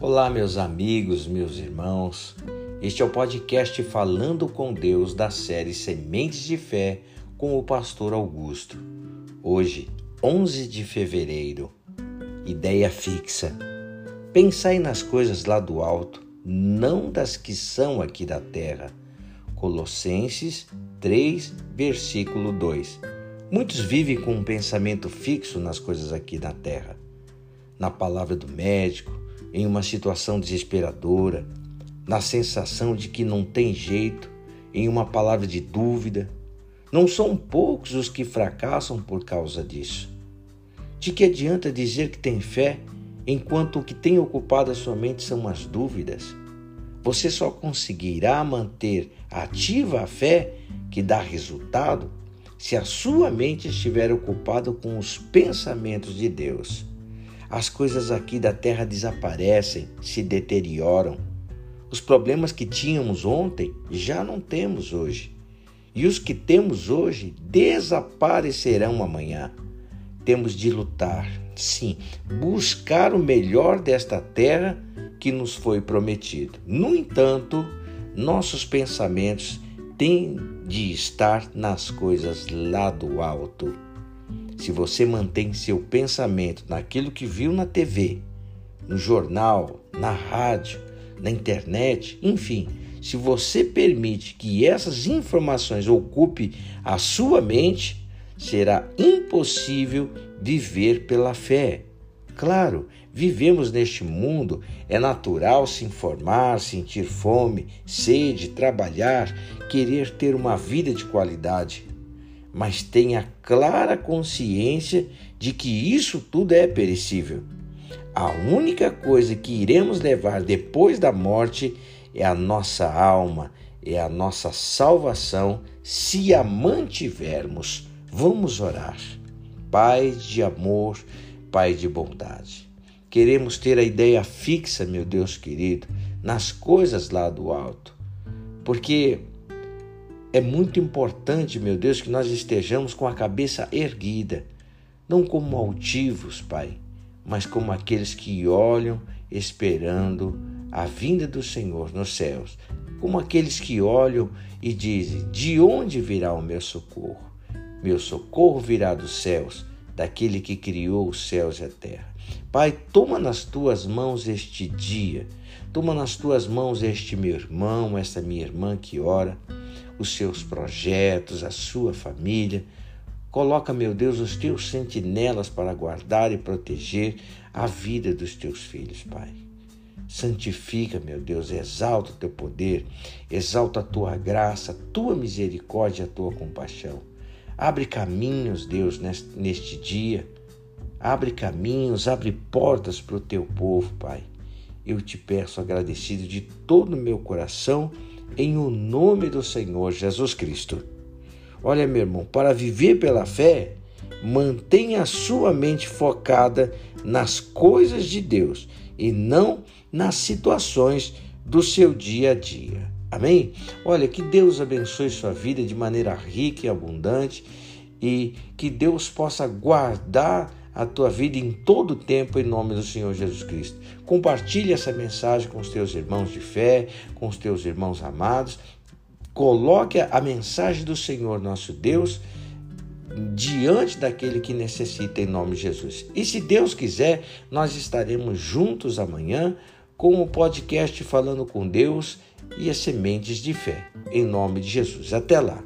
Olá, meus amigos, meus irmãos. Este é o podcast Falando com Deus da série Sementes de Fé com o pastor Augusto. Hoje, 11 de fevereiro. Ideia fixa. Pensai nas coisas lá do alto, não das que são aqui da terra. Colossenses 3, versículo 2. Muitos vivem com um pensamento fixo nas coisas aqui da terra. Na palavra do médico, em uma situação desesperadora, na sensação de que não tem jeito, em uma palavra de dúvida. Não são poucos os que fracassam por causa disso. De que adianta dizer que tem fé enquanto o que tem ocupado a sua mente são as dúvidas? Você só conseguirá manter ativa a fé que dá resultado se a sua mente estiver ocupada com os pensamentos de Deus. As coisas aqui da terra desaparecem, se deterioram. Os problemas que tínhamos ontem já não temos hoje. E os que temos hoje desaparecerão amanhã. Temos de lutar, sim, buscar o melhor desta terra que nos foi prometido. No entanto, nossos pensamentos têm de estar nas coisas lá do alto. Se você mantém seu pensamento naquilo que viu na TV, no jornal, na rádio, na internet, enfim, se você permite que essas informações ocupem a sua mente, será impossível viver pela fé. Claro, vivemos neste mundo, é natural se informar, sentir fome, sede, trabalhar, querer ter uma vida de qualidade mas tenha clara consciência de que isso tudo é perecível. A única coisa que iremos levar depois da morte é a nossa alma, é a nossa salvação, se a mantivermos. Vamos orar. Pai de amor, Pai de bondade. Queremos ter a ideia fixa, meu Deus querido, nas coisas lá do alto. Porque é muito importante, meu Deus, que nós estejamos com a cabeça erguida, não como altivos, Pai, mas como aqueles que olham esperando a vinda do Senhor nos céus, como aqueles que olham e dizem: De onde virá o meu socorro? Meu socorro virá dos céus, daquele que criou os céus e a terra. Pai, toma nas tuas mãos este dia, toma nas tuas mãos este meu irmão, esta minha irmã que ora os seus projetos, a sua família. Coloca, meu Deus, os teus sentinelas para guardar e proteger a vida dos teus filhos, Pai. Santifica, meu Deus, exalta o teu poder, exalta a tua graça, a tua misericórdia, a tua compaixão. Abre caminhos, Deus, neste dia. Abre caminhos, abre portas para o teu povo, Pai. Eu te peço agradecido de todo o meu coração em o nome do Senhor Jesus Cristo. Olha, meu irmão, para viver pela fé, mantenha a sua mente focada nas coisas de Deus e não nas situações do seu dia a dia. Amém? Olha, que Deus abençoe sua vida de maneira rica e abundante e que Deus possa guardar a tua vida em todo o tempo em nome do Senhor Jesus Cristo. Compartilhe essa mensagem com os teus irmãos de fé, com os teus irmãos amados. Coloque a mensagem do Senhor nosso Deus diante daquele que necessita em nome de Jesus. E se Deus quiser, nós estaremos juntos amanhã com o podcast Falando com Deus e as Sementes de Fé. Em nome de Jesus. Até lá.